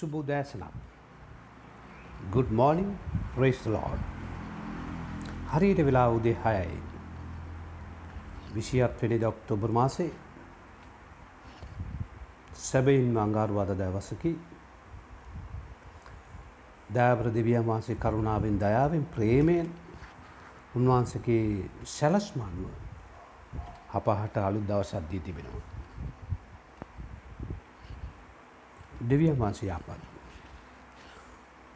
සුබෝදෑසනක්. Good morning, praise the Lord. හරියට වෙලා උදේ හයයි. විසියත් වෙනි ඔක්තෝබර් මාසේ සැබයින් අංගාරුවාද දවසකි දෑවර දෙවිය මාසේ කරුණාවෙන් දයාවෙන් ප්‍රේමයෙන් උන්වහන්සගේ සැලස්මන්ව අපහට අලුත් දවසත් දී තිබෙනවා. දෙවියන් වහන්සේ යාපත්.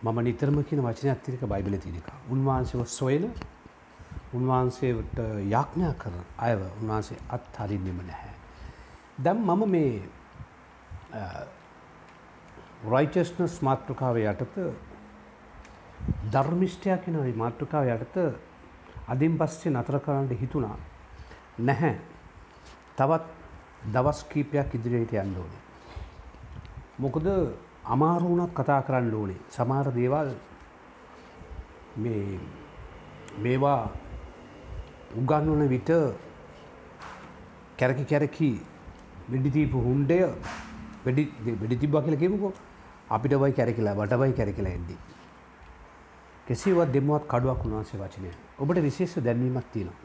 මම නිතරම කියන වචන ඇත්තිරික බයිබල තිනික. උන්වහන්සේව සොයන උන්වහන්සේට යාඥා කර අයව උන්වහන්සේ අත් හරින්නෙම නැහැ. දැම් මම මේ රයිචස්නස් මාතෘකාව යටත ධර්මිෂ්ටයක් කෙන මාතෘකාව යටත අදින් පස්සේ නතර කරන්නට හිතුණා නැහැ තවත් දවස් කීපයක් ඉදිරියට යන්න ඕනේ. මොකද අමාරු වුණත් කතා කරන්න ඕනේ සමහර දේවල් මේ මේවා උගන්වන විට කැරකි කැරකි වෙඩිතීපු හුන්ඩය වැඩි වෙඩි තිබ්බා කියලා කිව්වකෝ අපිට වයි කැරකිලා වටවයි කැරකිලා එද්දි. කෙසේවත් දෙමුවත් කඩුවක් උන්වහන්සේ වචනය. ඔබට විශේෂ දැන්වීමක් තියෙනවා.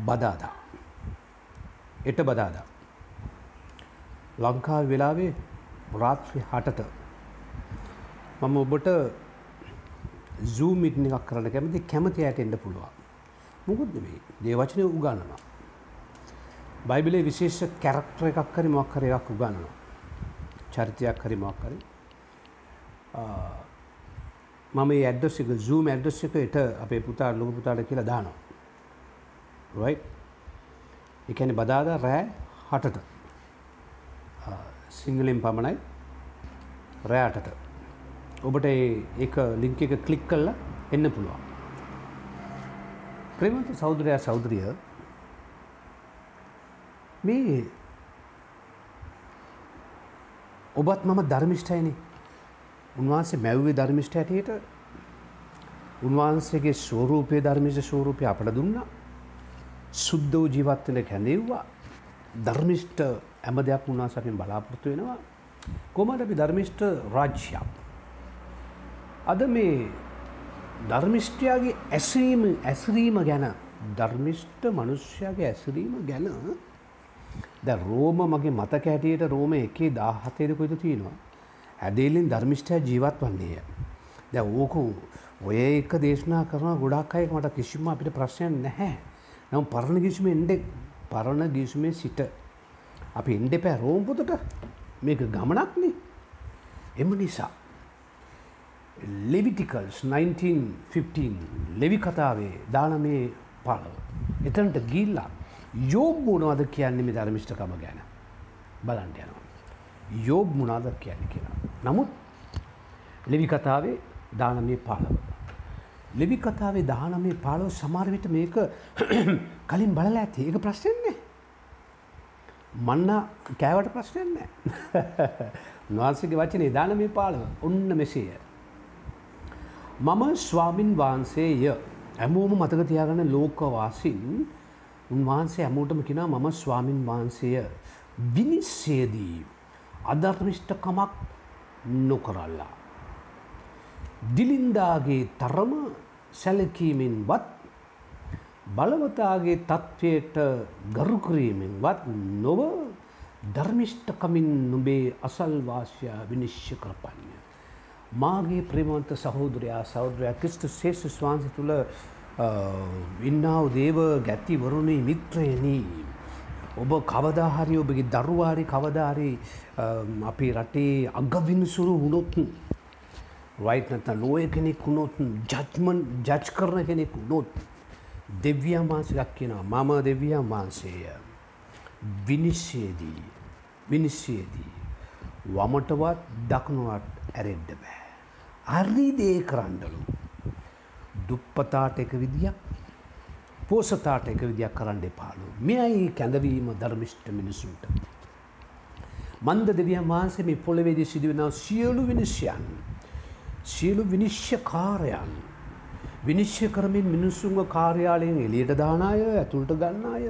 බදාදා. එට බදාදා. ලංකාව වෙලාවේ රාත්‍රී හටට මම ඔබට සූමිට් එකක් කරන්න කැමති කැමති ඇයට එන්න පුළුවන්. මුකුත් නෙමෙයි. දේවචනය උගන්වනවා. බයිබලයේ විශේෂ කැරක්ටර් එකක් හරි මොකක් හරි එකක් උගන්වනවා. චරිතයක් හරි මොකක් හරි. මම මේ ඇඩ්‍රස් එක Zoom ඇඩ්‍රස් එක එට අපේ පුතා ලොකු පුතාට කියලා දානවා. right? ඒ කියන්නේ බදාදා රෑ 8ට. සිංහලෙන් පමණයි රෑ 8ට. ඔබට ඒක ලින්ක් එක ක්ලික් කරලා එන්න පුළුවන්. ප්‍රේමන්ත සහෝදරයා සහෝදරිය මේ ඔබත් මම ධර්මිෂ්ඨයනේ. උන්වහන්සේ මැව්වේ ධර්මිෂ්ඨ හැටියට උන්වහන්සේගේ ස්වරූපයේ ධර්මිෂ්ඨ ස්වරූපය අපට දුන්නා. සුද්ධ වූ ජීවත් වෙන කැඳෙව්වා. ධර්මිෂ්ඨ හැම දෙයක් උන්වහන්සේ අපෙන් බලාපොරොත්තු වෙනවා. කොහොමද අපි ධර්මිෂ්ඨ රාජ්‍යයක්? අද මේ ධර්මිෂ්ඨයාගේ ඇසීම ඇසරීම ගැන ධර්මිෂ්ඨ මනුෂ්‍යයාගේ ඇසරීම ගැන ද රෝම මගේ මතක හැටියට රෝම එකේ දාහතේද කොයිද තියෙනවා. ඇදේලින් ධර්මිෂ්ඨය ජීවත් වන්නේය. දැ ඕකු ඔය එක දේශනා කරන ගොඩක් අයෙක් මට කිසිම අපිට ප්‍රශ්නයක් නැහැ. නම් පරණ ගිසුම එන්ඩ පරණ ගිසුමේ සිට අපි එන්ඩ පෑ රෝම්පුතට මේක ගමනක්නේ එම නිසා ලෙවිටිකල්ස් 1915 ලෙවි කතාවේ දානමේ පලව එතනට ගිල්ලා යෝබ් මොනවද කියන්නේ මේ ධර්මිෂ්ඨකම ගැන බලන්න යනවා. යෝබ් මොනාද කියන්නේ කියලා. නමුත් ලෙවි කතාවේ දානමේ පාලව. ලෙවි කතාවේ දානමේ පාලව සමහර විට මේක කලින් බලලා ඇති. ඒක ප්‍රශ්නේ නෑ. මන්න කෑවට ප්‍රශ්නයක් නෑ. උන්වහන්සේගේ වචනේ දානමේ පාලව ඔන්න මෙසේය. මම ස්වාමින් වහන්සේය. හැමෝම මතක තියාගන්න ලෝකවාසින් උන්වහන්සේ හැමෝටම කෙනා මම ස්වාමින් වහන්සේය විනිශ්චයේදී අධර්මිෂ්ඨකමක් නොකරල්ලා. දිලින්දාගේ තරම සැලකීමෙන්වත් බලවතාගේ තත්ත්වයට ගරුකරීමෙන්වත් නොව ධර්මිෂ්ඨකමින් නොබේ අසල්වාශයා විනිශ්්‍ය කරපන්න. මාගේ ප්‍රේමවන්ත සහෝදරයා සෞද්‍රයා ක්‍රිස්ට ශේෂ ස්වාන්සි තුළ ඉන්නාව දේව ගැත්තිවරුණේ මිත්‍රයනී. ඔබ කවදාහරි ඔබගේ දරුවාරි කවදාරි අපේ රටේ අගවිනිසුරු වුණොත් රයිට් නැත ලෝය කෙනෙක් වුණොත් ජජ්මන් ජජ් කරන කෙනෙක් වුණොත් දෙවියන් වහන්සේක් කියනවා මම දෙවියන් වහන්සේය විනිශ්චයේදී විනිශ්චයේදී වමටවත් දකුණුවට ඇරෙන්ඩ බෑ. අර්රීදේ කරන්නලු දුප්පතාට එක විදියක් පෝසතාට එක විදියක් කරන්න එපාලු. මෙයයි කැඳවීම ධර්මිෂ්ට මිනිසුන්ට. මන්ද දෙවියන් වහන්සේ මේ පොළවේදී සිදුවෙන සියලු විනිශ්‍යයන්. සියලු විනිශ්්‍යකාරයන්. විනිශ්්‍ය කරමින් මිනිස්සුන්ව කාර්යාලයෙන් එලියට දානාය ඇතුළට ගන්නාය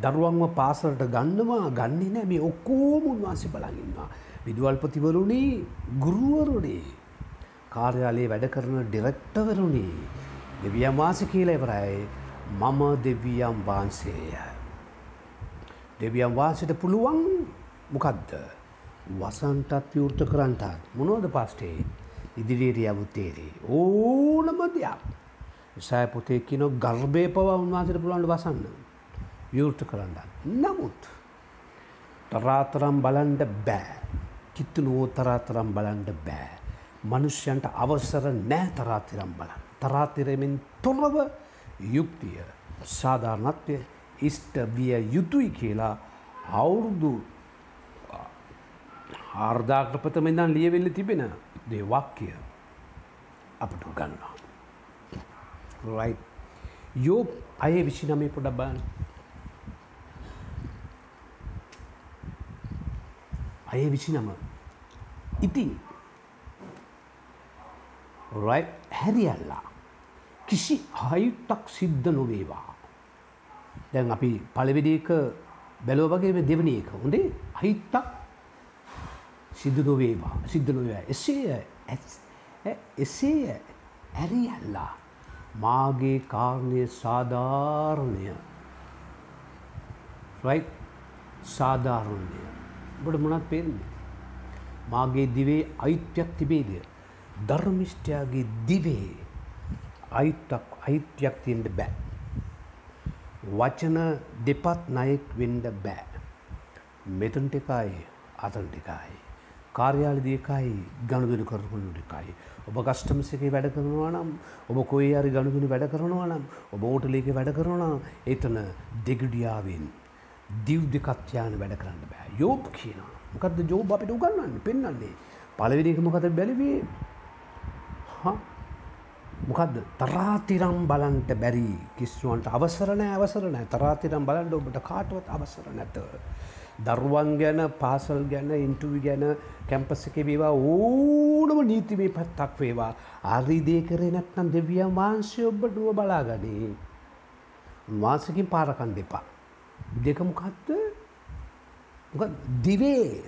දරුවන්ව පාසලට ගන්නවා ගන්නේ නෑ. මේ ඔක්කෝම උන්වහන්සේ බලගන්නවා. විදුවල්පතිවරුණේ ගුරුවරුණේ කාර්යාලයේ වැඩ කරන ඩිරෙක්ටවරුණේ දෙවියන් වාස කියලා ඉවරයි. මම දෙවියන් වහන්සේය. දෙවියන් වාසට පුළුවන් මොකක්ද වසන්ටත් විවෘත කරන්ටත්. මොනෝද පස්ටේ? ඉදිරියට යවුත්තේරේ ඕනම දෙයක් සෑ පොතේ කියන ගර්භය පවා උන්වහන්සට පුළුවන්ට වසන්න විවෘත කරන්න. නමුත් තරාතරම් බලන්ඩ බෑ කිත්තු නෝ තරාතරම් බලන්ඩ බෑ. මනුෂ්‍යන්ට අවසර නෑ තරාතිරම් බලන්. තරාතිරෙමින් තොරව යුක්තිය සාධාරණත්වය ඉෂ්ට විය යුතුයි කියලා අවුරුදු ආර්ධාක්‍රපතමෙන්දන් ලියවෙල්ල තිබෙන දේවාක්කිය අපට ගන්නවා. රයි යෝ අය විසි නමේ පොඩක් බාන අය විසි නම ඉතින් රයි හැරියල්ලා කිසි හයුත්තක් සිද්ධ නොවේවා. දැන් අපි පළවෙඩියක බැලෝ වගේ දෙවනි එක හොඳේ හිත්තක් සිද්ධ නොවේවා සිද්ධ නොවේවා එසේ එසේ ඇරියල්ලා මාගේ කාරණය සාධාරණය රයි සාධාරණය බට මොනත් පේන්නේ. මාගේ දිවේ අයිත්‍යයක් තිබේද. ධර්මිෂ්ටයාගේ දිවේ අයිත්තක් අයිත්‍යයක් තියෙන්ට බෑ. වචන දෙපත් නයෙක් වෙන්ඩ බෑ. මෙතන්ට එකයි අතන්ට එකයි. කාර්යාලදයකයි ගණුදන කරපුුණු එකයි. ඔබ කස්ටමසක වැඩ කරනවා නම් ඔබ කොයි අරි ගණුදුනි වැඩ කරනවා නම් ඔබ ඕටලේක වැඩ කරනවා එතන දෙගඩියාවෙන් දිව් දෙකත්යාන වැඩ කරන්න බෑ. යෝබ් කියන මොකද ජෝබ අපිට උගන්නන්න පෙන්න්නන්නේ පලවිනික මොකද බැලිවේ? මොකක්ද තරාතිරම් බලන්ට බැරි. කිස්සුවන්ට අවසරණ අවසරනෑ තරාතිරම් බලන්ට ඔබට කාටුවත් අවසර නැත. දරුවන් ගැන පාසල් ගැන ඉන්ටුවි ගැන කැම්පස එක වේවා ඕනම නීතිමේ පත්තක් වේවා අරිදේ කරේ නැත්නම් දෙවියන් වහන්සේ ඔබට නුව බලාගනී. උන්වාසකින් පාරකන් දෙපා. දෙකමකත්ද දිවේ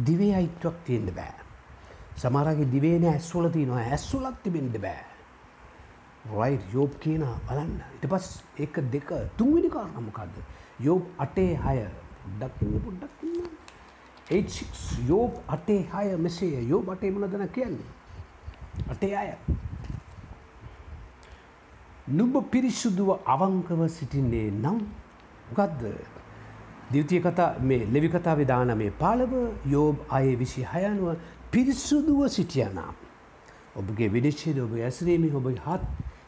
දිවේ අයිත්වක් තියෙන්ට බෑ. සමරගේ දිවේන ඇස්වල තියනවා ඇස්සුලක් තිබෙන්ට බෑ. රයි් යෝබ් කියන බලන්න ඉට පස් එක දෙක තුන්විනි කාරණමකක්ද. යෝබ් අටේ හය පොඩ්ඩක්න්න පොඩ්ඩක්න්න. යෝබ් අටේ හය මෙසේ යෝ බටේ මනදන කියන්නේ. අටේ අය. නුඹ පිරිසුදුව අවංකව සිටින්නේ නම් ගත්ද. දිවතිය කතා මේ ලෙවි කතාව දාන මේ පාලව යෝබ් අය විසි හයනුව පිරිසුදුව සිටියනම්. ඔබගේ විනිශ්චේද ඔබ ඇසරීමේ ඔබ හත්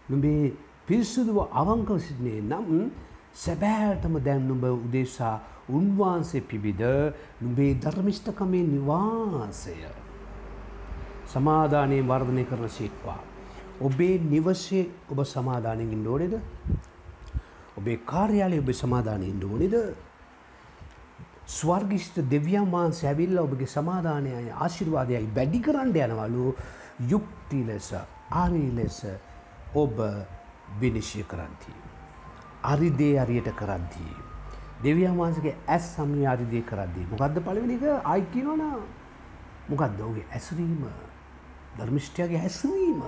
නුඹේ පිරිසුදුව අවංකව සිටිනේ නම් සැබෑටම දැන් නුඹ උදේශා උන්වහන්සේ පිබිද නුඹේ ධර්මිෂ්ඨකමේ නිවාසය. සමාධානයෙන් වර්ධනය කරන සිටවා. ඔබේ නිවසේ ඔබ සමාධානයෙන් ඕනෙද. ඔබේ කාර්යාලය ඔබ සමාධානයෙන් ඕනෙද. ස්වර්ගිෂ්ට දෙවියන් වහන්සේ ඇවිල්ල ඔබගේ සමාධානයයි ආශිර්වාදයයි වැඩි කරන්න යනවලු යුක්ති ලෙස ආරී ලෙස ඔබ විනිශ්ය කරන්ති. අරිදේ අරියට කරද්දී. දෙවියන් වහන්සගේ ඇස් සමය අරිදේ කරද්දී. මොකක්ද පලවෙනික අයිකිනවන මොකක්ද ඔගේ ඇසරීම ධර්මිෂ්ටයගේ හැසවීම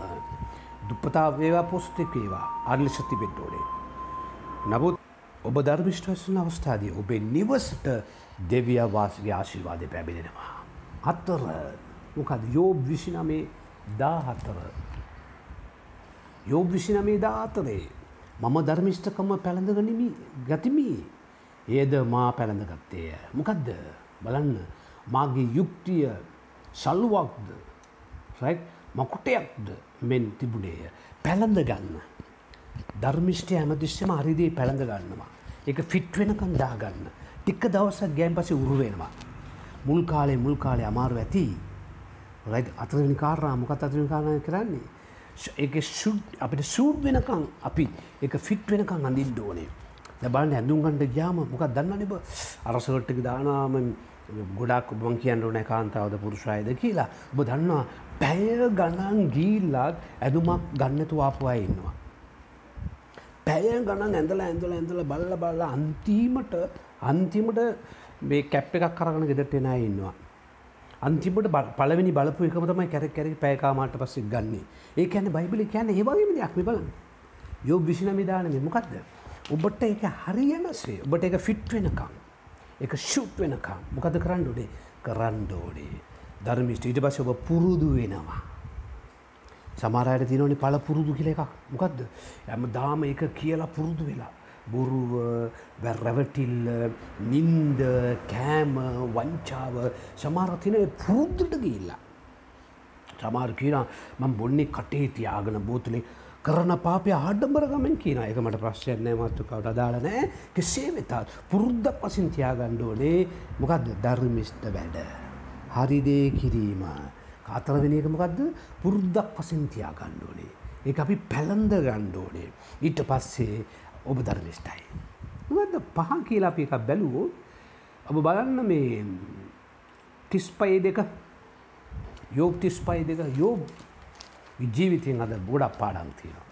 දුප්පතා වේවා පොස්ටෙක් ඒවා අර්ලිශති පෙට්ටෝඩේ. නමුත් ඔබ ධර්මිෂ්ටවසන අවස්ථාදී ඔබේ නිවසට දෙවිය වාසගේ ආශිර්වාදය පැබිලෙනවා. අත්තර මොකද යෝබ් විසිනමේ දාහත්තර. යෝබ් විසිනමේ දාතරේ මම ධර්මිෂ්ඨකම පැළඳගනිමි ගතිමි ඒද මා පැළඳගත්තේය. මොකක්ද බලන්න මාගේ යුක්තිය සල්ුවක්ද මකුටයක්ද මෙන් තිබුණේය පැළඳ ගන්න. ධර්මිෂ්ටය ඇමතිශ්‍යම අරිදී පැළඳ ගන්නවා. එක ෆිට්වෙනකන් දාගන්න. ටික්ක දවසක් ගෑන් පසේ උරුවෙනවා. මුල් කාලේ මුල් කාලේ අමාරු ඇති. රයි අතරනි කාරා මොකත් අතරනි කාරණය කරන්නේ. ඒක අපිට සූට් වෙනකං අපි එක ෆිට් වෙනකං අඳින්න ඕනේ. දැන් බලන්න ඇඳුම් ගන්න ගියාම මොකක්ද දන්නවනේ ඔබ අරසවලට දානාම ගොඩක් ඔබ මං කියන්න ඕනේ කාන්තාවද පුරුෂයද කියලා. ඔබ දන්නවා පැය ගණන් ගිහිල්ලා ඇඳුමක් ගන්න නැතුව ආපු අය ඉන්නවා. පැය ගණන් ඇඳලා ඇඳලා ඇඳලා බලලා බලලා අන්තිමට අන්තිමට මේ කැප් එකක් අරගෙන ගෙදරට එන අය ඉන්නවා. අන්තිමට පළවෙනි බලපු එකම තමයි කැරක් කැරි පෑකාමාට පස්සේ ගන්නේ. ඒ ඇන බයිබලි කියන්න ඒවාගේම දෙයක් මේ බලන්න. යෝබ විසින විධානය මොකක්ද ඔබට එක හරියනසේ ඔබට එක ෆිට් වෙනකම් එක ශුට් වෙනකම් මොකද කරන්න ඩේ කරන්න ෝඩේ ධර්මිෂ්ට ඊට පස්ස ඔබ පුරුදු වෙනවා. සමාරයට තිනවනි පල පුරුදු කියල එකක්. මොකක්ද ඇම දාම එක කියලා පුරුදු වෙලා. බොරුව රැවටිල්ල නින්ද කෑම වංචාව සමාරතිනය පුරුද්දට ගිල්ලා. සමාර කියන මං බොන්නේ කටේ තියාගෙන බෝතුලේ කරන පාපය ආඩම්බරගමෙන් කියන එක මට ප්‍රශ්යක් නෑ මත්තුකවට අදාළ නෑ කෙසේ වෙතත් පුරුද්ධ පසින් තියාගණ්ඩෝනේ මොකක්ද ධර්මිෂ්ට වැඩ. හරිදේ කිරීම. කාතරවෙන එක මොකක්ද පුරුද්ධක් පසින් තියාගණ්ඩෝනේ. ඒ අපි පැළඳ ගණ්ඩෝනේ. ඊට පස්සේ ඔබ ධර්මිෂ්ටයි. මොකද පහන් කියලා අපි එකක් බැලුවෝ ඔබ බලන්න මේ තිස්පයි දෙක යෝග තිස්පයි දෙක යෝග ජීවිතයෙන් අද ගොඩක් පාඩම් තියෙනවා.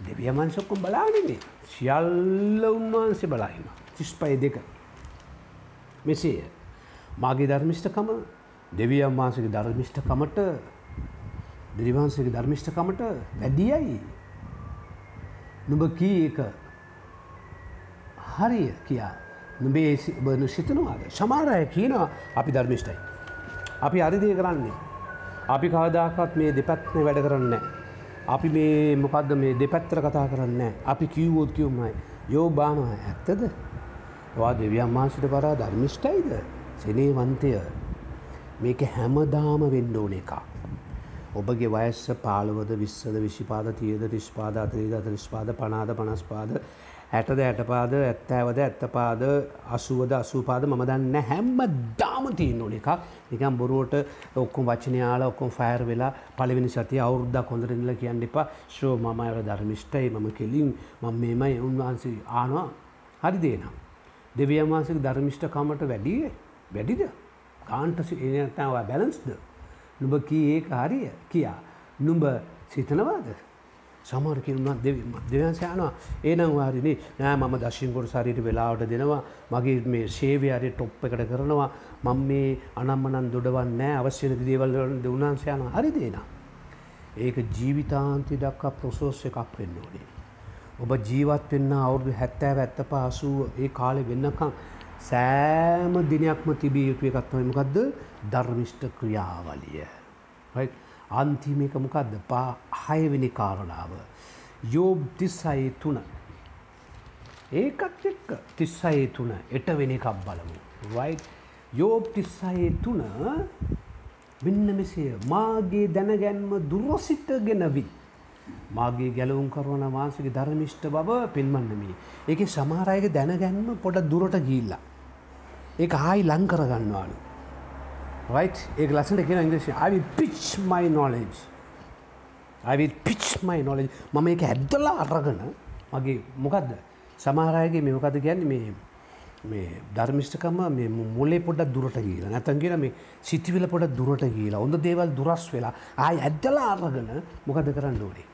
දෙවිය මන්සොක්කොම් බලාගන්නේ සියල්ල උන්වහන්සේ බලාහිම තිස්පයි දෙක මෙසේ මාගේ ධර්මිෂ්ඨකම දෙවියන් වහන්සගේ ධර්මිෂ්ඨකමට දෙරිවහන්සගේ ධර්මිෂ්ඨකමට වැඩියයි නුඹ කී එක හරිය කියා නුබේ බනු සිතනවාද සමාරය කියනවා අපි ධර්මිෂ්ටයි. අපි අරිදය කරන්නේ. අපි කවදාකත් මේ දෙපැත්න වැඩ කරන්න. අපි මේ මොකක්ද මේ දෙපැත්තර කතා කරන්න අපි කිව්වෝත් කිව්මයි යෝ බානවා ඇත්තද වා දෙවියන් මාසිට පරා ධර්මිෂ්ටයිද සෙනේ වන්තය මේක හැමදාම වෙන්න ඕන එකක්. ඔබගේ වයස්ස පාලවද විස්සද විශිපාද තියද ටිස්පාද අතරීද අත නිස්පාද පනාද පනස්පාද ඇටද ඇටපාද ඇත්තෑවද ඇත්තපාද අසුවද අසූපාද මම දන්න හැම්ම දාම තියන්න ඕන එකක්. නිකම් බොරුවට ඔක්කොම් වචනයාල ඔක්කොම් ෆෑර් වෙලා පලවෙනි සතිය අවුරුද්දක් හොඳරනිල කියන්න එපා. ශෝ මම අය ධර්මිෂ්ටයි මම කෙලින් මම මේමයි උන්වහන්සේ ආනවා. හරි දේනම්. දෙවියන් වහන්සක ධර්මිෂ්ට කමට වැඩිය? වැඩිද? කාන්ටසි එනතාව බැලන්ස්ද නුඹ කී ඒක හරිය කියා. නුඹ සිතනවාද? සමරකින්ම දෙවන්සයනවා ඒනම් වාරිනි නෑ මම දශිංකොට සරිට වෙලාවට දෙනවා. මගේ මේ සේවයාරය ටොප් එකට කරනවා. මං මේ අනම්මනන් දොඩවන්න අවශ්‍යන දේවල් දෙවනාන්සයන හරි දේන. ඒක ජීවිතාන්ති දක්කා ප්‍රසෝස් එකක් වෙන්න ඕනේ. ඔබ ජීවත් වෙන්න අවුරුදු හැත්තෑ ඇත්ත පාසුව ඒ කාලෙ වෙන්නකම් සෑම දිනයක්ම තිබිය යුතු එකත්වයි මොකක්ද ධර්මිෂ්ට ක්‍රියාවලිය. අන්තිම එක මොකක්ද පා හයවෙනි කාරණාව. යෝබ් තිස්සයි තුන. ඒකත් එක්ක තිස්සයි තුන එටවෙන එකක් බලමු. වයි යෝබ් තිස්සයි තුන මෙන්න මෙසේ මාගේ දැනගැන්ම දුරසිටගෙනවී. මාගේ ගැලවුම් කරවන මාන්සගේ ධර්මිෂ්ට බව පෙන්වන්නමී. ඒක සමාරයක දැනගැන්ම පොඩ දුරට ගිල්ලා. ඒ ආයි ලං කරගන්නවාලු. right? ඒක ලස්සට කියෙන ඉංග්‍රේෂ I will pitch my knowledge. I will pitch my knowledge. මම ඒක ඇද්දලා අරගන මගේ මොකක්ද සමහරයගේ මෙමකද ගැන්න මේ මේ ධර්මිෂ්ඨකම මේ මුලේ පොඩක් දුරට ගීලා නැතන් කියලා මේ සිතිවිල පොඩක් දුරට ගීලා හොඳ දේවල් දුරස් වෙලා ආය ඇද්දලා අරගෙන මොකද කරන්න ඕනේ?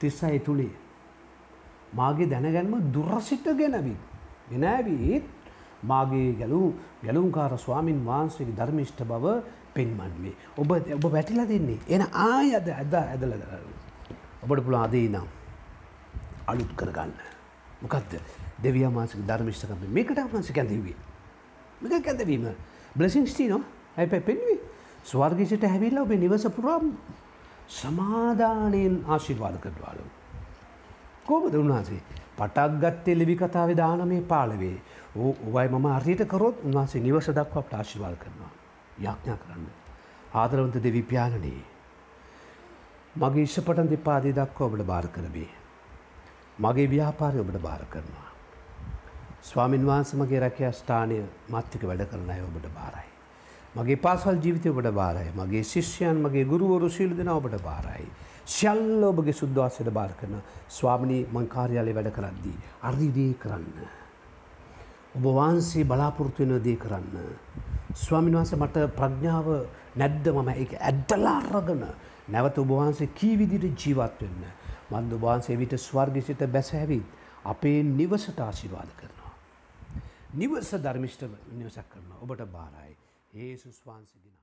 තිස්සයි තුළේ මාගේ දැනගැන්ම දුරසිට ගෙනවිත් ගෙනෑවීත් මාගේ ගැලූ ගැලුම්කාර ස්වාමින් වහන්සේගේ ධර්මිෂ්ඨ බව පෙන්මන්වේ. ඔබ ඔබ වැටිලා දෙන්නේ. එන ආය අද ඇද ඇදල ඔබට පුළ අදේ නම් අලුත් කරගන්න. මොකක්ද දෙවිය මාසක ධර්මිෂ්ඨකම මේකට මන්ස කැඳවී. මේක කැඳවීම බ්ලසිංස්ටී නො ඇයි පැ පෙන්වේ ස්වර්ගිසිට හැවිල්ල ඔබේ නිවස පුරාම් සමාධානයෙන් ආශිර්වාද කරවාලු. කෝමද උන්වහන්සේ පටක් ගත්තේ ලිවි කතාවේ දානමේ පාලවේ ඔවයි මම අර්යට කරොත් උන්වහන්සේ නිවස දක්ව අපට ආශිර්වාද කරනවා. යාඥා කරන්න. ආදරවන්ත දෙවිපාලනයේ. මගේ ඉෂපටන් දෙපාදේ දක්ව ඔබට භාර කරබේ. මගේ ව්‍යාපාරය ඔබට භාර කරනවා. ස්වාමින් වහන්ස මගේ රැකයා ස්ථානය මත්තික වැඩ කරන අය ඔබට භාරයි. මගේ පාසල් ජීවිතය ඔබට භාරයි මගේ ශිෂ්‍යයන් මගේ ගුරුවරු සිල් දෙන ඔබට භාරයි. ශල්ල ඔබගේ සුද්වාසයට භාර කරන ස්වාමිනී මංකාරයාලය වැඩ කරද්දී. අරිදී කරන්න. ඔබ වහන්සේ බලාපොරොත්තු වෙන දේ කරන්න. ස්වාමීන් වහන්සේ මට ප්‍රඥාව නැද්ද මම ඒක ඇද්දලා අරගෙන නැවත ඔබ වහන්සේ කී විදිහට ජීවත් වෙන්න. මන්ද ඔබ වහන්සේ විට ස්වර්ග සිට බැස ඇවිත් අපේ නිවසට ආශිර්වාද කරනවා. නිවස ධර්මිෂ්ට නිවසක් කරන ඔබට බාරයි. ඒ සුස්වාන්සිදිනා.